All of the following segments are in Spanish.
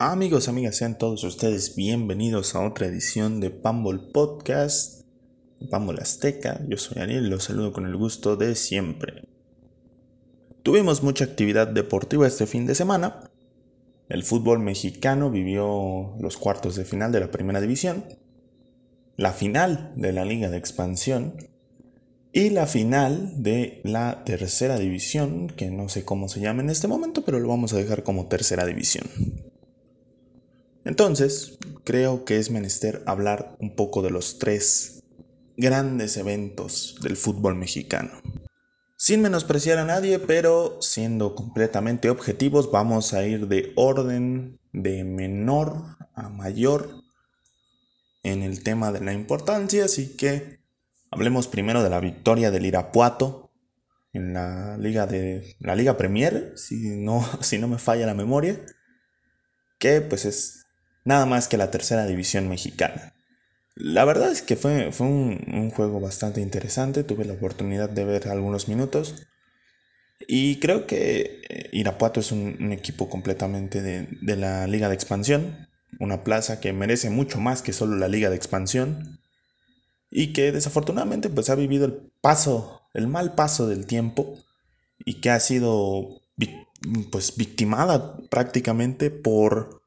Amigos, amigas, sean todos ustedes bienvenidos a otra edición de Pambol Podcast, Pambol Azteca. Yo soy Ariel los saludo con el gusto de siempre. Tuvimos mucha actividad deportiva este fin de semana. El fútbol mexicano vivió los cuartos de final de la primera división, la final de la liga de expansión y la final de la tercera división, que no sé cómo se llama en este momento, pero lo vamos a dejar como tercera división. Entonces, creo que es menester hablar un poco de los tres grandes eventos del fútbol mexicano. Sin menospreciar a nadie, pero siendo completamente objetivos, vamos a ir de orden de menor a mayor en el tema de la importancia, así que hablemos primero de la victoria del Irapuato en la liga de la Liga Premier, si no si no me falla la memoria, que pues es nada más que la tercera división mexicana. La verdad es que fue, fue un, juego bastante interesante, tuve la oportunidad de ver algunos minutos y creo que eh, Irapuato es un, equipo completamente de, de, la liga de expansión, una plaza que merece mucho más que solo la liga de expansión y que desafortunadamente pues ha vivido el paso, el mal paso del tiempo y que ha sido pues victimada prácticamente por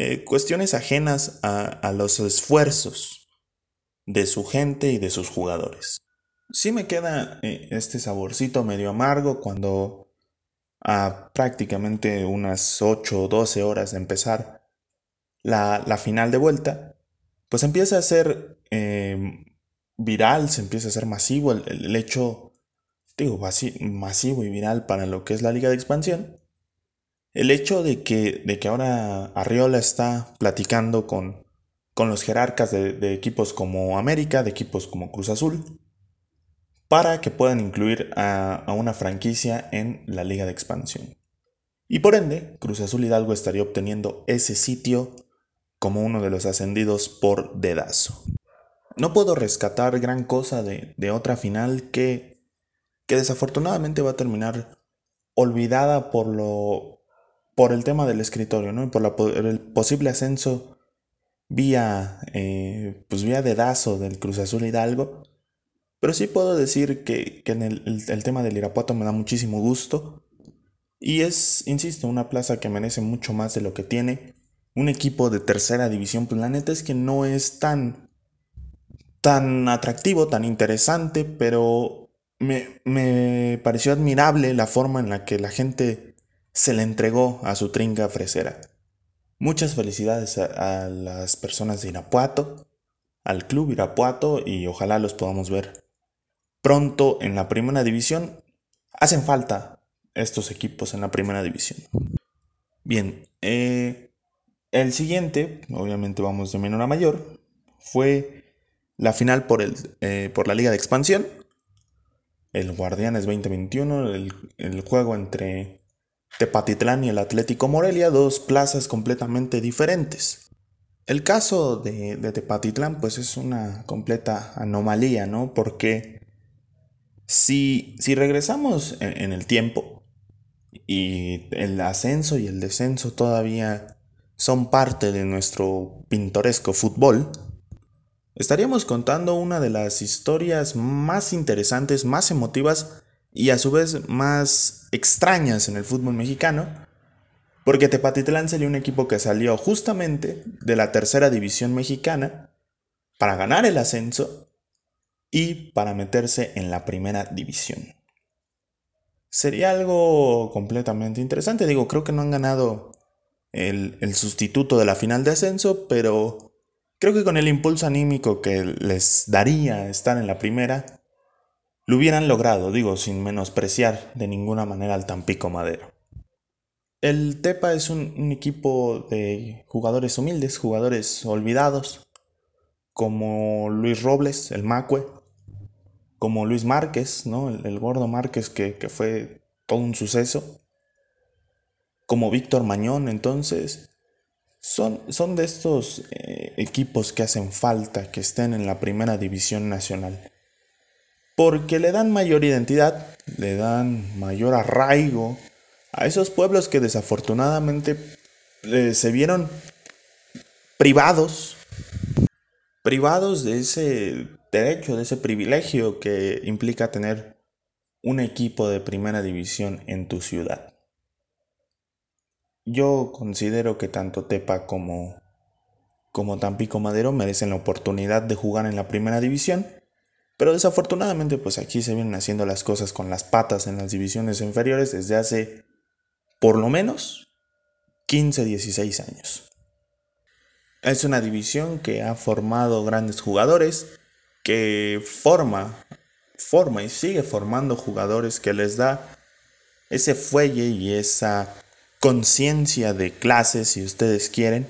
eh, cuestiones ajenas a, los esfuerzos de su gente y de sus jugadores. Sí me queda eh, este saborcito medio amargo cuando a prácticamente unas 8 o 12 horas de empezar la, final de vuelta, pues empieza a ser em, viral, se empieza a ser masivo el, hecho, digo, masivo y viral para lo que es la liga de expansión, el hecho de que, de que ahora Arriola está platicando con, con los jerarcas de, equipos como América, de equipos como Cruz Azul, para que puedan incluir a, una franquicia en la liga de expansión. Y por ende, Cruz Azul Hidalgo estaría obteniendo ese sitio como uno de los ascendidos por dedazo. No puedo rescatar gran cosa de, de otra final que, que desafortunadamente va a terminar olvidada por lo por el tema del escritorio, ¿no? Y por, el posible ascenso vía, eh, pues vía dedazo del Cruz Azul Hidalgo. Pero sí puedo decir que, en el, tema del Irapuato me da muchísimo gusto. Y es, insisto, una plaza que merece mucho más de lo que tiene. Un equipo de tercera división, pues la neta es que no es tan, tan atractivo, tan interesante, pero me, me pareció admirable la forma en la que la gente se le entregó a su trinca fresera. Muchas felicidades a, las personas de Irapuato, al club Irapuato y ojalá los podamos ver pronto en la primera división. Hacen falta estos equipos en la primera división. Bien, eh, el siguiente, obviamente vamos de menor a mayor, fue la final por, el, eh, por la Liga de Expansión. El Guardianes 2021, el, el juego entre Tepatitlán y el Atlético Morelia, dos plazas completamente diferentes. El caso de, Tepatitlán pues es una completa anomalía, ¿no? Porque si, si regresamos en, el tiempo y el ascenso y el descenso todavía son parte de nuestro pintoresco fútbol, estaríamos contando una de las historias más interesantes, más emotivas y a su vez más extrañas en el fútbol mexicano, porque Tepatitlán sería un equipo que salió justamente de la tercera división mexicana para ganar el ascenso y para meterse en la primera división. Sería algo completamente interesante, digo, creo que no han ganado el, el sustituto de la final de ascenso, pero creo que con el impulso anímico que les daría estar en la primera, lo hubieran logrado, digo, sin menospreciar de ninguna manera al Tampico Madero. El Tepa es un, equipo de jugadores humildes, jugadores olvidados, como Luis Robles, el Macue, como Luis Márquez, ¿no? el, gordo Márquez que, fue todo un suceso, como Víctor Mañón, entonces, son, son de estos eh, equipos que hacen falta que estén en la primera división nacional porque le dan mayor identidad, le dan mayor arraigo a esos pueblos que desafortunadamente eh, se vieron privados, privados de ese derecho, de ese privilegio que implica tener un equipo de primera división en tu ciudad. Yo considero que tanto Tepa como, como Tampico Madero merecen la oportunidad de jugar en la primera división, pero desafortunadamente pues aquí se vienen haciendo las cosas con las patas en las divisiones inferiores desde hace por lo menos 15, 16 años. Es una división que ha formado grandes jugadores, que forma, forma y sigue formando jugadores que les da ese fuelle y esa conciencia de clase, si ustedes quieren,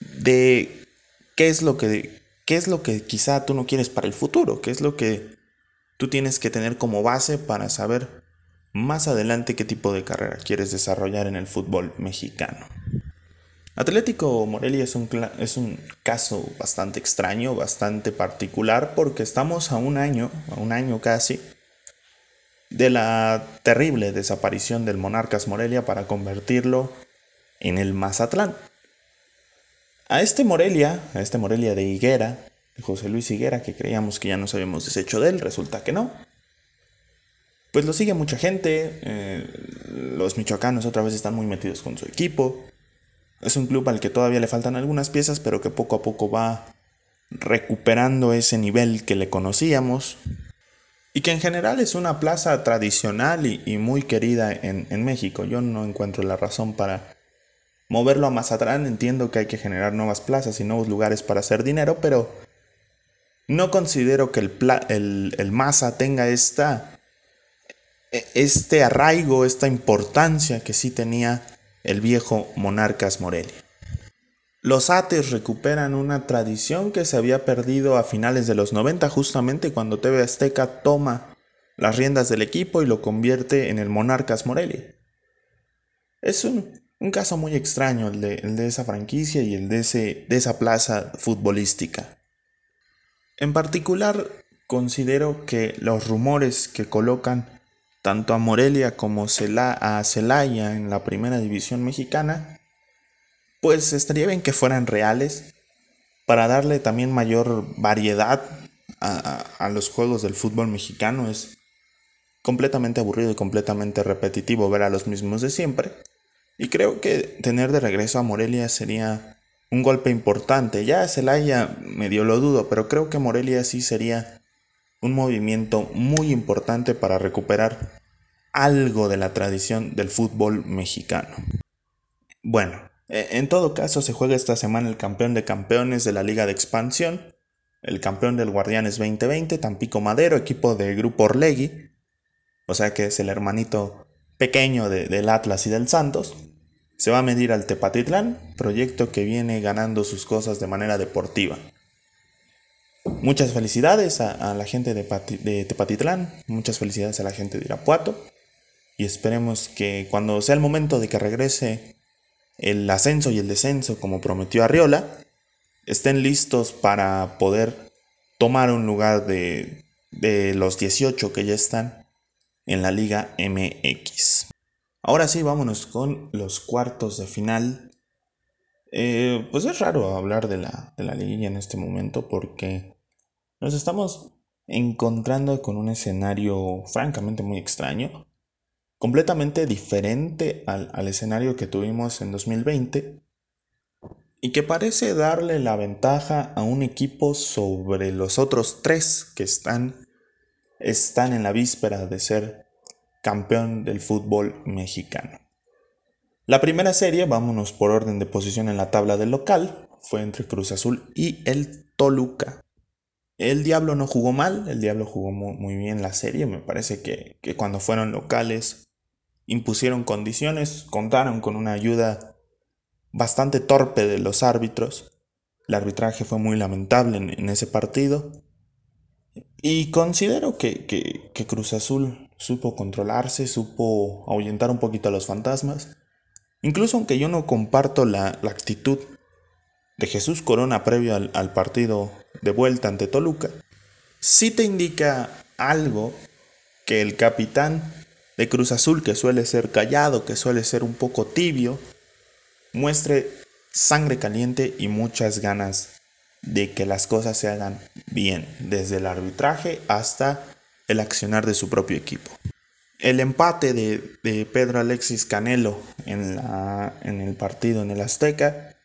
de qué es lo que qué es lo que quizá tú no quieres para el futuro, qué es lo que tú tienes que tener como base para saber más adelante qué tipo de carrera quieres desarrollar en el fútbol mexicano. Atlético Morelia es un, es un caso bastante extraño, bastante particular, porque estamos a un año, a un año casi, de la terrible desaparición del Monarcas Morelia para convertirlo en el Mazatlán. A este Morelia, a este Morelia de Higuera, José Luis Higuera, que creíamos que ya nos habíamos deshecho de él, resulta que no. Pues lo sigue mucha gente, eh, los michoacanos otra vez están muy metidos con su equipo, es un club al que todavía le faltan algunas piezas, pero que poco a poco va recuperando ese nivel que le conocíamos. Y que en general es una plaza tradicional y, muy querida en, en, México. Yo no encuentro la razón para moverlo a Mazatlán. Entiendo que hay que generar nuevas plazas y nuevos lugares para hacer dinero, pero no considero que el, el, Maza tenga esta, e, este arraigo, esta importancia que sí tenía el viejo Monarcas Morelia. Los Ates recuperan una tradición que se había perdido a finales de los 90 justamente cuando TV Azteca toma las riendas del equipo y lo convierte en el Monarcas Morelia. Es un, caso muy extraño el de, esa franquicia y el de, ese, de esa plaza futbolística. En particular, considero que los rumores que colocan tanto a Morelia como a Celaya en la primera división mexicana, pues estaría bien que fueran reales para darle también mayor variedad a, los juegos del fútbol mexicano. Es completamente aburrido y completamente repetitivo ver a los mismos de siempre. Y creo que tener de regreso a Morelia sería un golpe importante. Ya Celaya medio lo dudo, pero creo que Morelia sí sería un movimiento muy importante para recuperar algo de la tradición del fútbol mexicano. Bueno, e, en todo caso se juega esta semana el campeón de campeones de la Liga de Expansión, el campeón del Guardianes 2020, Tampico Madero, equipo de Grupo Orlegui, o sea que es el hermanito pequeño del Atlas y del Santos. Se va a medir al Tepatitlán, proyecto que viene ganando sus cosas de manera deportiva. Muchas felicidades a, la gente de, Tepatitlán, muchas felicidades a la gente de Irapuato y esperemos que cuando sea el momento de que regrese el ascenso y el descenso como prometió Arriola, estén listos para poder tomar un lugar de, los 18 que ya están en la Liga MX. Ahora sí, vámonos con los cuartos de final. Eh, pues es raro hablar de la, de la liguilla en este momento porque nos estamos encontrando con un escenario francamente muy extraño, completamente diferente al, al escenario que tuvimos en 2020 y que parece darle la ventaja a un equipo sobre los otros tres que están, están en la víspera de ser campeón del fútbol mexicano. La primera serie, vámonos por orden de posición en la tabla del local, fue entre Cruz Azul y el Toluca. El Diablo no jugó mal, el Diablo jugó muy, bien la serie, me parece que, cuando fueron locales impusieron condiciones, contaron con una ayuda bastante torpe de los árbitros, el arbitraje fue muy lamentable en, ese partido y considero que, que, Cruz Azul supo controlarse, supo ahuyentar un poquito a los fantasmas, incluso aunque yo no comparto la, la actitud de Jesús Corona previo al, partido de vuelta ante Toluca, sí te indica algo que el capitán de Cruz Azul, que suele ser callado, que suele ser un poco tibio, muestre sangre caliente y muchas ganas de que las cosas se hagan bien, desde el arbitraje hasta el accionar de su propio equipo. El empate de, Pedro Alexis Canelo en, la, en, el partido en el Azteca,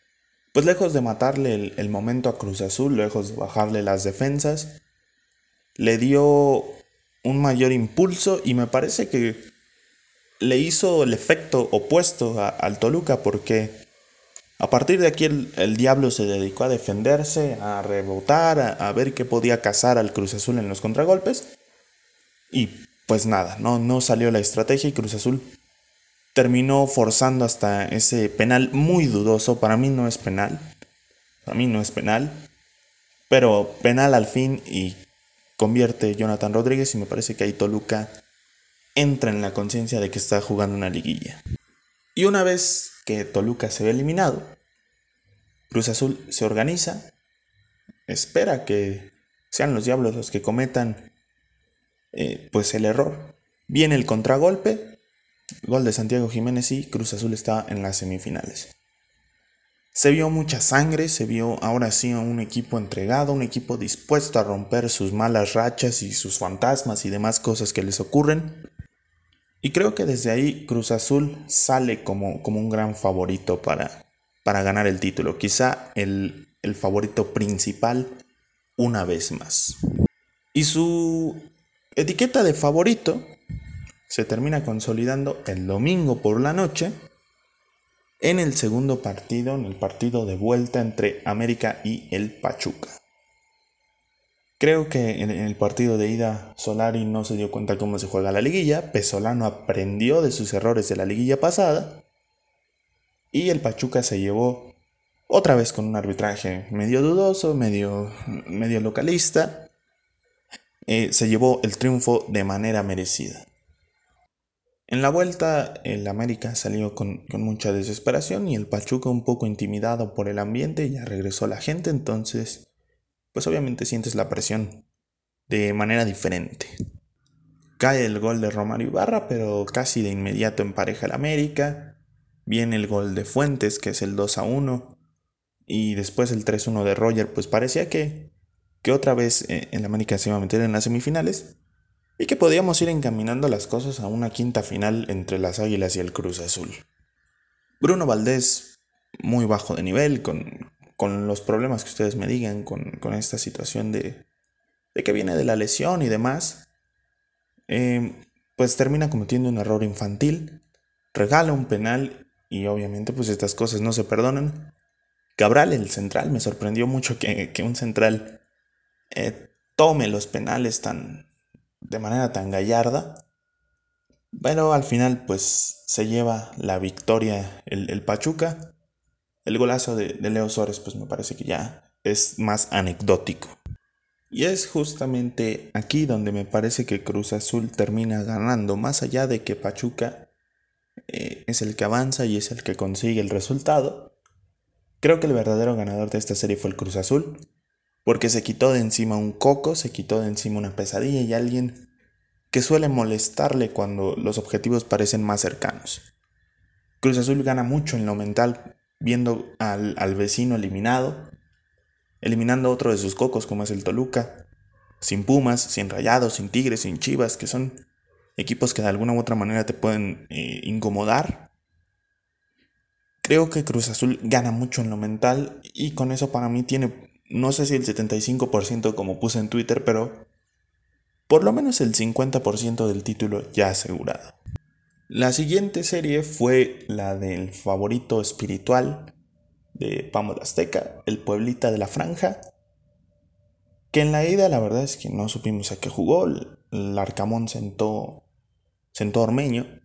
pues lejos de matarle el, el momento a Cruz Azul, lejos de bajarle las defensas, le dio un mayor impulso y me parece que le hizo el efecto opuesto al Toluca porque a partir de aquí el, Diablo se dedicó a defenderse, a rebotar, a, ver qué podía cazar al Cruz Azul en los contragolpes y pues nada, no, no salió la estrategia y Cruz Azul terminó forzando hasta ese penal muy dudoso, para mí no es penal, para mí no es penal, pero penal al fin y convierte Jonathan Rodríguez y me parece que ahí Toluca entra en la conciencia de que está jugando una liguilla. Y una vez que Toluca se ve eliminado, Cruz Azul se organiza, espera que sean los diablos los que cometan eh, pues el error. Viene el contragolpe, gol de Santiago Jiménez y Cruz Azul está en las semifinales. Se vio mucha sangre, se vio ahora sí un equipo entregado, un equipo dispuesto a romper sus malas rachas y sus fantasmas y demás cosas que les ocurren. Y creo que desde ahí Cruz Azul sale como, como un gran favorito para, para ganar el título. Quizá el, el favorito principal una vez más. Y su etiqueta de favorito se termina consolidando el domingo por la noche en el segundo partido, en el partido de vuelta entre América y el Pachuca. Creo que en el partido de ida Solari no se dio cuenta cómo se juega la liguilla, Pesolano aprendió de sus errores de la liguilla pasada. Y el Pachuca se llevó otra vez con un arbitraje medio dudoso, medio, medio localista, eh, se llevó el triunfo de manera merecida. En la vuelta, el América salió con, con, mucha desesperación y el Pachuca un poco intimidado por el ambiente, ya regresó la gente, entonces pues obviamente sientes la presión de manera diferente. Cae el gol de Romario Ibarra, pero casi de inmediato empareja el América. Viene el gol de Fuentes, que es el 2 a 1. Y después el 3-1 de Roger, pues parecía que, que otra vez eh, el América se iba a meter en las semifinales. Y que podíamos ir encaminando las cosas a una quinta final entre las Águilas y el Cruz Azul. Bruno Valdés, muy bajo de nivel, con, con los problemas que ustedes me digan, con, esta situación de, de, que viene de la lesión y demás, em, pues termina cometiendo un error infantil, regala un penal y obviamente pues estas cosas no se perdonan. Cabral, el central, me sorprendió mucho que, un central eh, tome los penales tan, de manera tan gallarda. Pero al final pues se lleva la victoria el, el Pachuca el golazo de, Leo Suárez pues me parece que ya es más anecdótico. Y es justamente aquí donde me parece que Cruz Azul termina ganando, más allá de que Pachuca eh, es el que avanza y es el que consigue el resultado. Creo que el verdadero ganador de esta serie fue el Cruz Azul, porque se quitó de encima un coco, se quitó de encima una pesadilla y alguien que suele molestarle cuando los objetivos parecen más cercanos. Cruz Azul gana mucho en lo mental viendo al, vecino eliminado, eliminando otro de sus cocos como es el Toluca, sin Pumas, sin Rayados, sin Tigres, sin Chivas, que son equipos que de alguna u otra manera te pueden eh, incomodar. Creo que Cruz Azul gana mucho en lo mental y con eso para mí tiene, no sé si el 75% como puse en Twitter, pero por lo menos el 50% del título ya asegurado. La siguiente serie fue la del favorito espiritual de Pamo de Azteca, el Pueblita de la Franja, que en la ida la verdad es que no supimos a qué jugó, el Arcamón sentó, sentó Ormeño,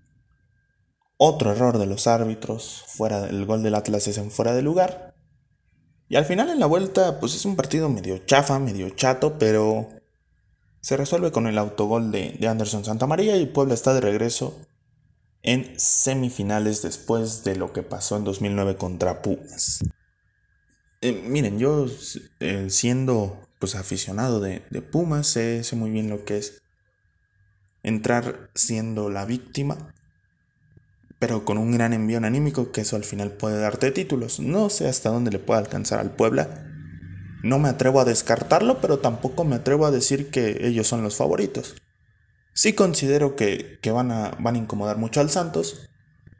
otro error de los árbitros, fuera del gol del Atlas es en fuera de lugar, y al final en la vuelta pues es un partido medio chafa, medio chato, pero se resuelve con el autogol de, de Anderson Santamaría y Puebla está de regreso en semifinales después de lo que pasó en 2009 contra Pumas. Eh, miren, yo eh, siendo pues aficionado de, Pumas sé, muy bien lo que es entrar siendo la víctima, pero con un gran envío anímico que eso al final puede darte títulos. No sé hasta dónde le puede alcanzar al Puebla. No me atrevo a descartarlo, pero tampoco me atrevo a decir que ellos son los favoritos. Sí considero que, van, a, van a incomodar mucho al Santos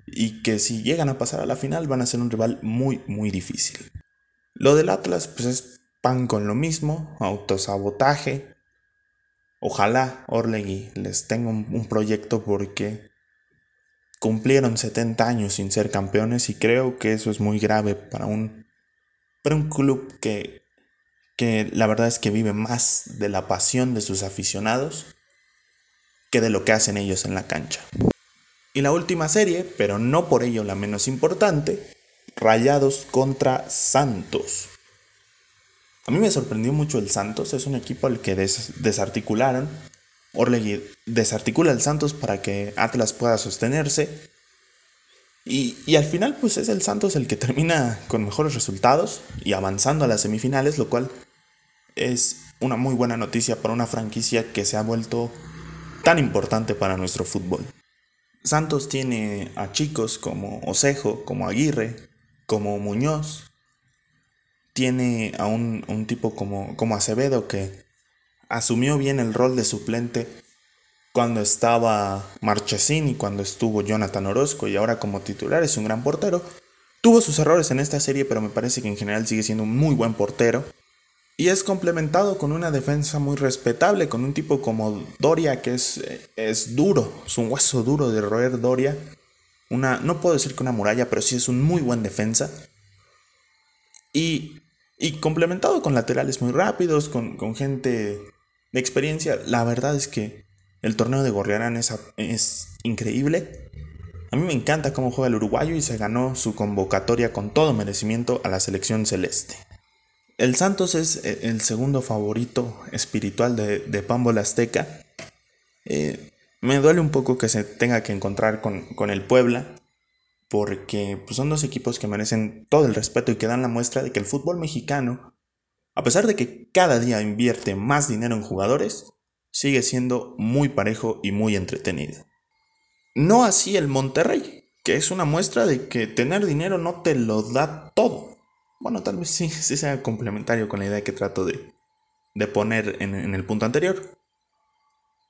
y que si llegan a pasar a la final van a ser un rival muy, muy difícil. Lo del Atlas, pues es pan con lo mismo, autosabotaje. Ojalá Orlegui les tenga un, proyecto porque cumplieron 70 años sin ser campeones y creo que eso es muy grave para un, para un club que, que la verdad es que vive más de la pasión de sus aficionados que de lo que hacen ellos en la cancha. Y la última serie, pero no por ello la menos importante, Rayados contra Santos. A mí me sorprendió mucho el Santos, es un equipo al que desarticularon. Orlegui desarticula el Santos para que Atlas pueda sostenerse. Y, y, al final pues es el Santos el que termina con mejores resultados y avanzando a las semifinales, lo cual es una muy buena noticia para una franquicia que se ha vuelto tan importante para nuestro fútbol. Santos tiene a chicos como Osejo, como Aguirre, como Muñoz. Tiene a un, tipo como, como Acevedo que asumió bien el rol de suplente cuando estaba Marchesín y cuando estuvo Jonathan Orozco y ahora como titular es un gran portero. Tuvo sus errores en esta serie, pero me parece que en general sigue siendo un muy buen portero. Y es complementado con una defensa muy respetable, con un tipo como Doria, que es, es duro, es un hueso duro de roer Doria. Una, no puedo decir que una muralla, pero sí es un muy buen defensa. Y, y complementado con laterales muy rápidos, con, con, gente de experiencia. La verdad es que el torneo de Gorriarán es, es increíble. A mí me encanta cómo juega el uruguayo y se ganó su convocatoria con todo merecimiento a la selección celeste. El Santos es eh, el segundo favorito espiritual de, de Pambo Azteca. Eh, me duele un poco que se tenga que encontrar con, el Puebla, porque pues, son dos equipos que merecen todo el respeto y que dan la muestra de que el fútbol mexicano, a pesar de que cada día invierte más dinero en jugadores, sigue siendo muy parejo y muy entretenido. No así el Monterrey, que es una muestra de que tener dinero no te lo da todo. Bueno, tal vez sí, sí sea complementario con la idea que trato de, poner en, el punto anterior.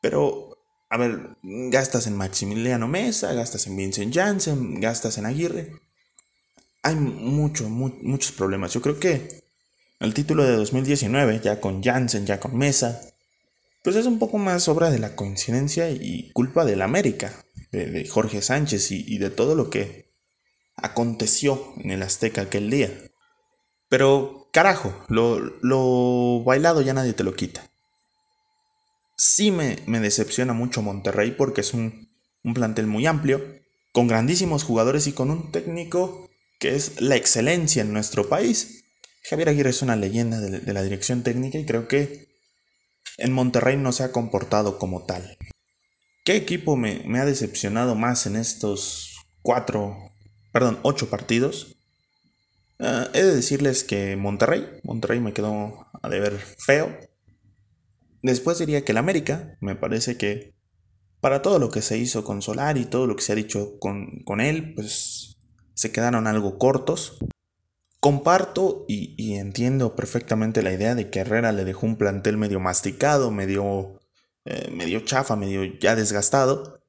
Pero, a ver, gastas en Maximiliano Mesa, gastas en Vincent Janssen, gastas en Aguirre. Hay mucho, muchos problemas. Yo creo que el título de 2019, ya con Janssen, ya con Mesa, pues es un poco más obra de la coincidencia y culpa del América, de, Jorge Sánchez y de todo lo que aconteció en el Azteca aquel día. Pero carajo, lo, bailado ya nadie te lo quita. Sí me, decepciona mucho Monterrey porque es un, plantel muy amplio, con grandísimos jugadores y con un técnico que es la excelencia en nuestro país. Javier Aguirre es una leyenda de, la dirección técnica y creo que en Monterrey no se ha comportado como tal. ¿Qué equipo me, me ha decepcionado más en estos cuatro, perdón, ocho partidos? Ah, he de decirles que Monterrey, Monterrey me quedó a deber feo. Después diría que el América, me parece que para todo lo que se hizo con Solar y todo lo que se ha dicho con, con él, pues se quedaron algo cortos. Comparto y, entiendo perfectamente la idea de que Herrera le dejó un plantel medio masticado, medio, eh, medio chafa, medio ya desgastado.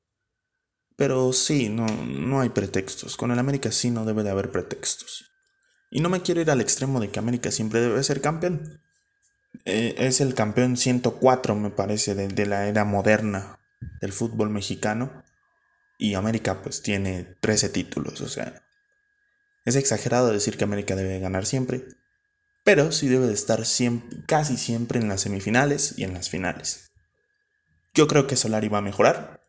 Pero sí, no, no hay pretextos. Con el América sí no debe de haber pretextos. Y no me quiero ir al extremo de que América siempre debe ser campeón. Eh, es el campeón 104, me parece, de, la era moderna del fútbol mexicano. Y América pues tiene 13 títulos, o sea, es exagerado decir que América debe ganar siempre, pero sí debe de estar casi siempre en las semifinales y en las finales. Yo creo que Solari va a mejorar,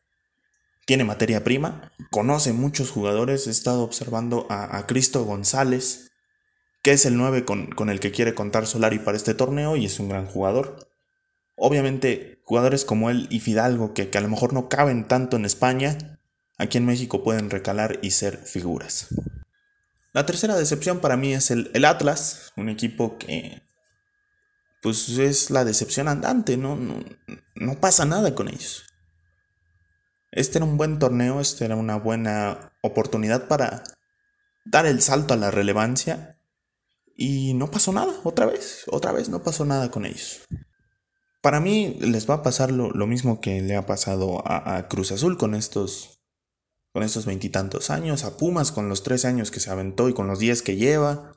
tiene materia prima, conoce muchos jugadores, he estado observando a, a Cristo González, que es el 9 con, el que quiere contar Solari para este torneo y es un gran jugador. Obviamente, jugadores como él y Fidalgo, que, a lo mejor no caben tanto en España, aquí en México pueden recalar y ser figuras. La tercera decepción para mí es el, el Atlas, un equipo que pues es la decepción andante, no, no, no pasa nada con ellos. Este era un buen torneo, este era una buena oportunidad para dar el salto a la relevancia y no pasó nada, otra vez, otra vez no pasó nada con ellos. Para mí les va a pasar lo, mismo que le ha pasado a, Cruz Azul con estos con estos veintitantos años, a Pumas con los 13 años que se aventó y con los 10 que lleva,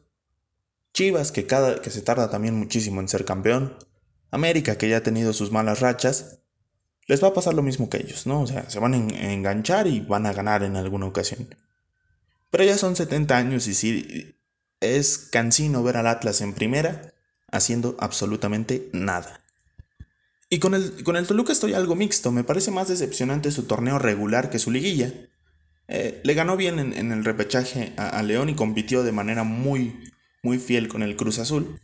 Chivas que, cada, que se tarda también muchísimo en ser campeón, América que ya ha tenido sus malas rachas, les va a pasar lo mismo que ellos, ¿no? O sea, se van a enganchar y van a ganar en alguna ocasión. Pero ya son 70 años y sí, es cansino ver al Atlas en primera haciendo absolutamente nada. Y con el, con el Toluca estoy algo mixto, me parece más decepcionante su torneo regular que su liguilla. Eh, le ganó bien en, el repechaje a, León y compitió de manera muy, muy fiel con el Cruz Azul.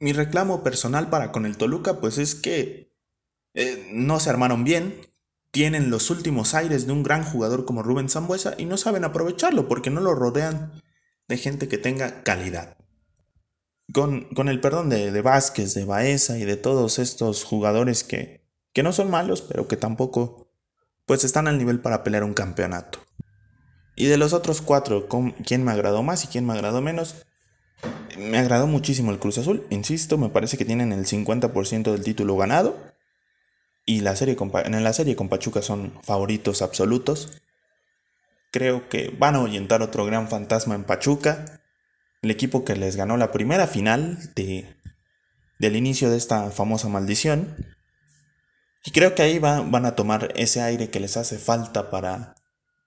Mi reclamo personal para con el Toluca pues es que eh, no se armaron bien, tienen los últimos aires de un gran jugador como Rubén Zambuesa y no saben aprovecharlo porque no lo rodean de gente que tenga calidad. Con, con el perdón de, de, Vázquez, de Baeza y de todos estos jugadores que, que no son malos, pero que tampoco pues están al nivel para pelear un campeonato. Y de los otros cuatro, ¿quién me agradó más y quién me agradó menos? Me agradó muchísimo el Cruz Azul, insisto, me parece que tienen el 50% del título ganado. Y la serie en la serie con Pachuca son favoritos absolutos. Creo que van a ahuyentar otro gran fantasma en Pachuca. El equipo que les ganó la primera final de, del inicio de esta famosa maldición. Y creo que ahí van a tomar ese aire que les hace falta para,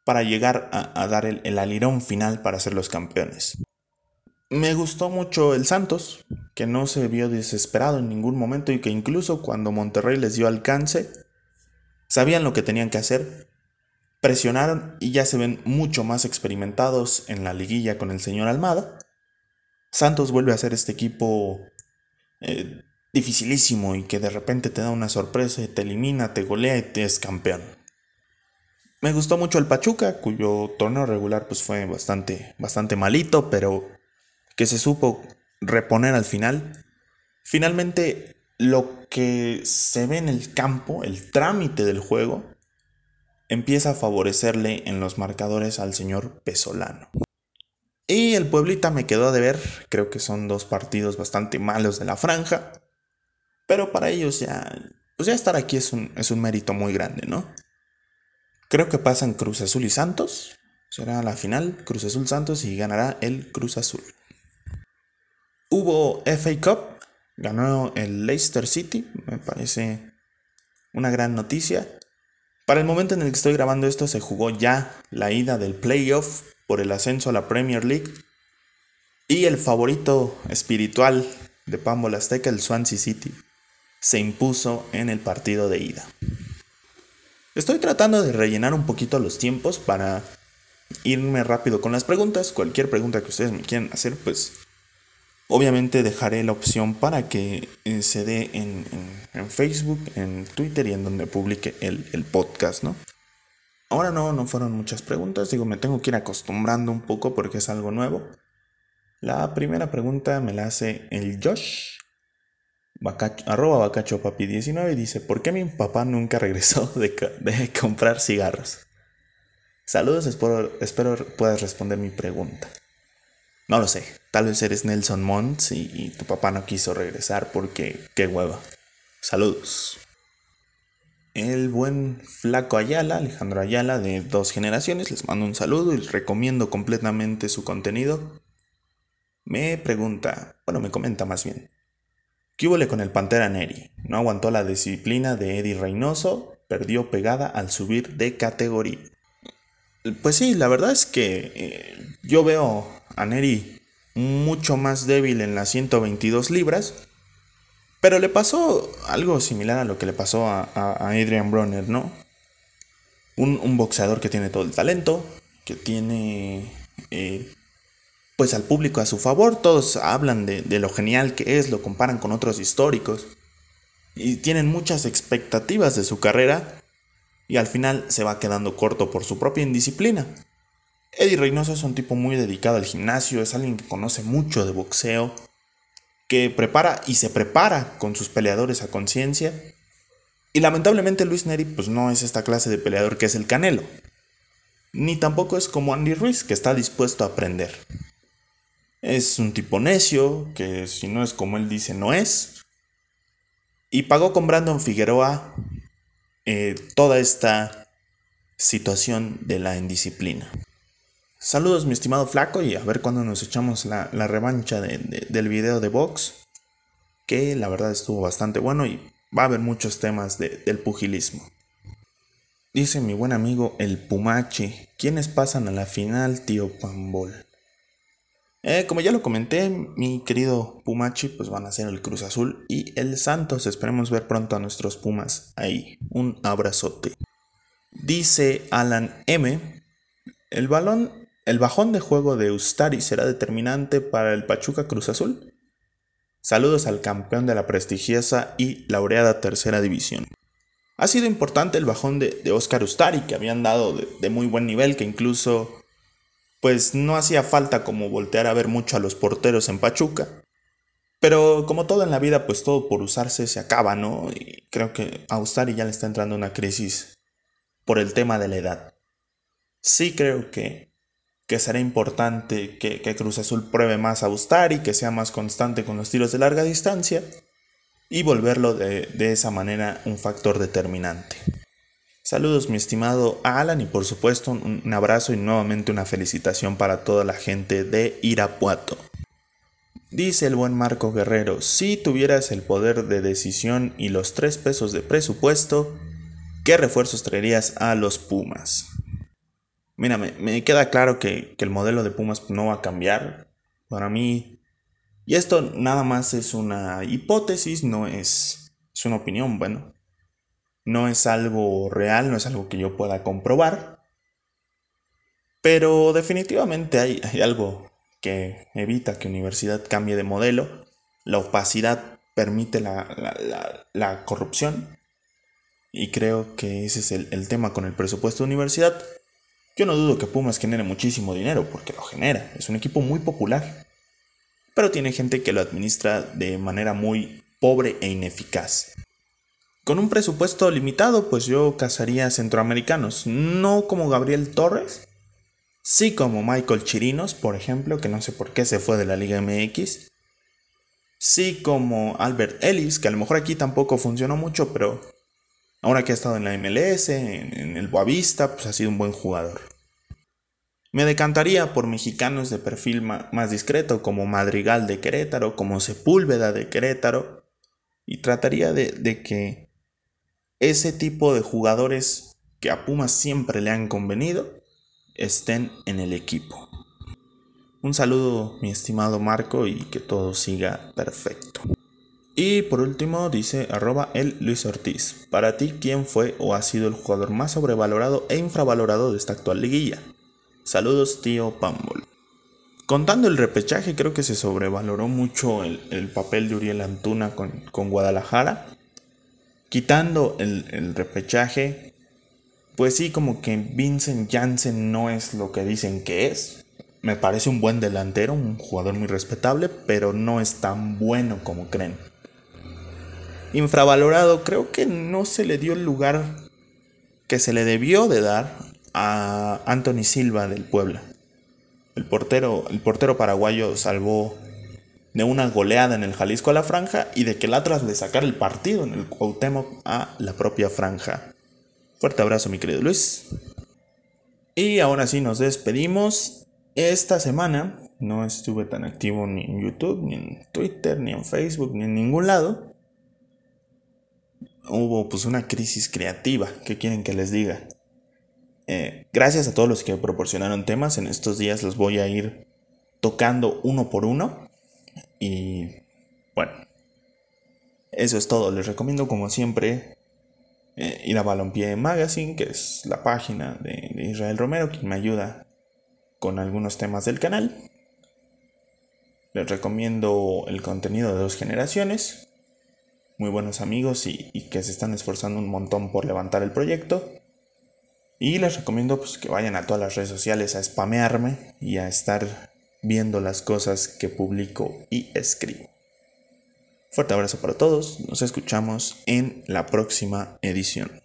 para llegar a, dar el, el alirón final para ser los campeones. Me gustó mucho el Santos, que no se vio desesperado en ningún momento y que incluso cuando Monterrey les dio alcance, sabían lo que tenían que hacer presionaron y ya se ven mucho más experimentados en la liguilla con el señor Almada. Santos vuelve a ser este equipo eh, dificilísimo y que de repente te da una sorpresa y te elimina, te golea y te es campeón. Me gustó mucho el Pachuca, cuyo torneo regular pues fue bastante, bastante malito, pero que se supo reponer al final. Finalmente, lo que se ve en el campo, el trámite del juego, empieza a favorecerle en los marcadores al señor Pesolano. Y el Pueblita me quedó de ver, creo que son dos partidos bastante malos de la franja, pero para ellos ya, pues ya estar aquí es un, es un mérito muy grande, ¿no? Creo que pasan Cruz Azul y Santos, será la final, Cruz Azul Santos y ganará el Cruz Azul. Hubo FA Cup, ganó el Leicester City, me parece una gran noticia. Para el momento en el que estoy grabando esto se jugó ya la ida del playoff por el ascenso a la Premier League y el favorito espiritual de Pambo Azteca, el Swansea City, se impuso en el partido de ida. Estoy tratando de rellenar un poquito los tiempos para irme rápido con las preguntas. Cualquier pregunta que ustedes me quieran hacer, pues Obviamente dejaré la opción para que eh, se dé en, Facebook, en Twitter y en donde publique el, podcast, ¿no? Ahora no, no fueron muchas preguntas, digo, me tengo que ir acostumbrando un poco porque es algo nuevo. La primera pregunta me la hace el Josh, arroba bacachopapi 19 y dice, ¿por qué mi papá nunca regresó de, de comprar cigarros? Saludos, espero, espero puedas responder mi pregunta. No lo sé. Tal vez eres Nelson Mons y, tu papá no quiso regresar porque qué hueva. Saludos. El buen flaco Ayala, Alejandro Ayala, de dos generaciones, les mando un saludo y les recomiendo completamente su contenido. Me pregunta, bueno, me comenta más bien. ¿Qué hubo con el Pantera Neri? No aguantó la disciplina de Eddie Reynoso, perdió pegada al subir de categoría. Pues sí, la verdad es que eh, yo veo a Neri mucho más débil en las 122 libras. Pero le pasó algo similar a lo que le pasó a, Adrian Bronner, ¿no? Un, boxeador que tiene todo el talento, que tiene eh, pues al público a su favor, todos hablan de, de, lo genial que es, lo comparan con otros históricos y tienen muchas expectativas de su carrera y al final se va quedando corto por su propia indisciplina. Eddie Reynoso es un tipo muy dedicado al gimnasio, es alguien que conoce mucho de boxeo, que prepara y se prepara con sus peleadores a conciencia. Y lamentablemente Luis Neri pues no es esta clase de peleador que es el Canelo. ni tampoco es como Andy Ruiz, que está dispuesto a aprender. Es un tipo necio, que si no es como él dice, no es. Y pagó con Brandon Figueroa eh, toda esta situación de la indisciplina. Saludos mi estimado flaco y a ver cuándo nos echamos la, revancha del video de box. Que la verdad estuvo bastante bueno y va a haber muchos temas del pugilismo. Dice mi buen amigo el Pumachi, ¿quiénes pasan a la final, tío Pambol? Eh, como ya lo comenté, mi querido Pumachi, pues van a ser el Cruz Azul y el Santos. Esperemos ver pronto a nuestros Pumas ahí. Un abrazote. Dice Alan M. El balón, el bajón de juego de Ustari será determinante para el Pachuca Cruz Azul. Saludos al campeón de la prestigiosa y laureada tercera división. Ha sido importante el bajón de, Oscar Ustari, que habían dado de muy buen nivel, que incluso pues no hacía falta como voltear a ver mucho a los porteros en Pachuca. Pero como todo en la vida, pues todo por usarse se acaba, ¿no? Y creo que a Ustari ya le está entrando una crisis por el tema de la edad. Sí creo que, que será importante que, Cruz Azul pruebe más a Ustari, que sea más constante con los tiros de larga distancia y volverlo de, de esa manera un factor determinante. Saludos mi estimado Alan y por supuesto un abrazo y nuevamente una felicitación para toda la gente de Irapuato. Dice el buen Marco Guerrero, si tuvieras el poder de decisión y los tres pesos de presupuesto, ¿qué refuerzos traerías a los Pumas? Mira, me, queda claro que, que, el modelo de Pumas no va a cambiar. Para mí, y esto nada más es una hipótesis, no es, una opinión, bueno. No es algo real, no es algo que yo pueda comprobar. Pero definitivamente hay, algo que evita que universidad cambie de modelo. La opacidad permite la, corrupción. Y creo que ese es el, el, tema con el presupuesto de universidad. Yo no dudo que Pumas genere muchísimo dinero, porque lo genera. Es un equipo muy popular. Pero tiene gente que lo administra de manera muy pobre e ineficaz. Con un presupuesto limitado, pues yo cazaría centroamericanos, no como Gabriel Torres, sí como Michael Chirinos, por ejemplo, que no sé por qué se fue de la Liga MX, sí como Albert Ellis, que a lo mejor aquí tampoco funcionó mucho, pero ahora que ha estado en la MLS, en, el Boavista, pues ha sido un buen jugador. Me decantaría por mexicanos de perfil más discreto, como Madrigal de Querétaro, como Sepúlveda de Querétaro, y trataría de que ese tipo de jugadores que a Pumas siempre le han convenido estén en el equipo. Un saludo mi estimado Marco y que todo siga perfecto. Y por último dice arroba el Luis Ortiz. Para ti, ¿quién fue o ha sido el jugador más sobrevalorado e infravalorado de esta actual liguilla? Saludos tío Pambol. Contando el repechaje, creo que se sobrevaloró mucho el, papel de Uriel Antuna con, con Guadalajara Quitando el, repechaje, pues sí, como que Vincent Janssen no es lo que dicen que es. Me parece un buen delantero, un jugador muy respetable, pero no es tan bueno como creen. Infravalorado, creo que no se le dio el lugar que se le debió de dar a Anthony Silva del Puebla. El portero, el portero paraguayo salvó de una goleada en el Jalisco a la franja y de que el Atlas le sacara el partido en el Cuauhtémoc a la propia franja. Fuerte abrazo mi querido Luis. Y ahora sí nos despedimos. Esta semana no estuve tan activo ni en YouTube, ni en Twitter, ni en Facebook, ni en ningún lado. Hubo pues una crisis creativa, ¿qué quieren que les diga? Eh, gracias a todos los que proporcionaron temas, en estos días los voy a ir tocando uno por uno. Y bueno, eso es todo. Les recomiendo como siempre eh, ir a Balompié Magazine, que es la página de, Israel Romero, quien me ayuda con algunos temas del canal. Les recomiendo el contenido de dos generaciones, muy buenos amigos y, que se están esforzando un montón por levantar el proyecto. Y les recomiendo pues, que vayan a todas las redes sociales a spamearme y a estar viendo las cosas que publico y escribo. Fuerte abrazo para todos, nos escuchamos en la próxima edición.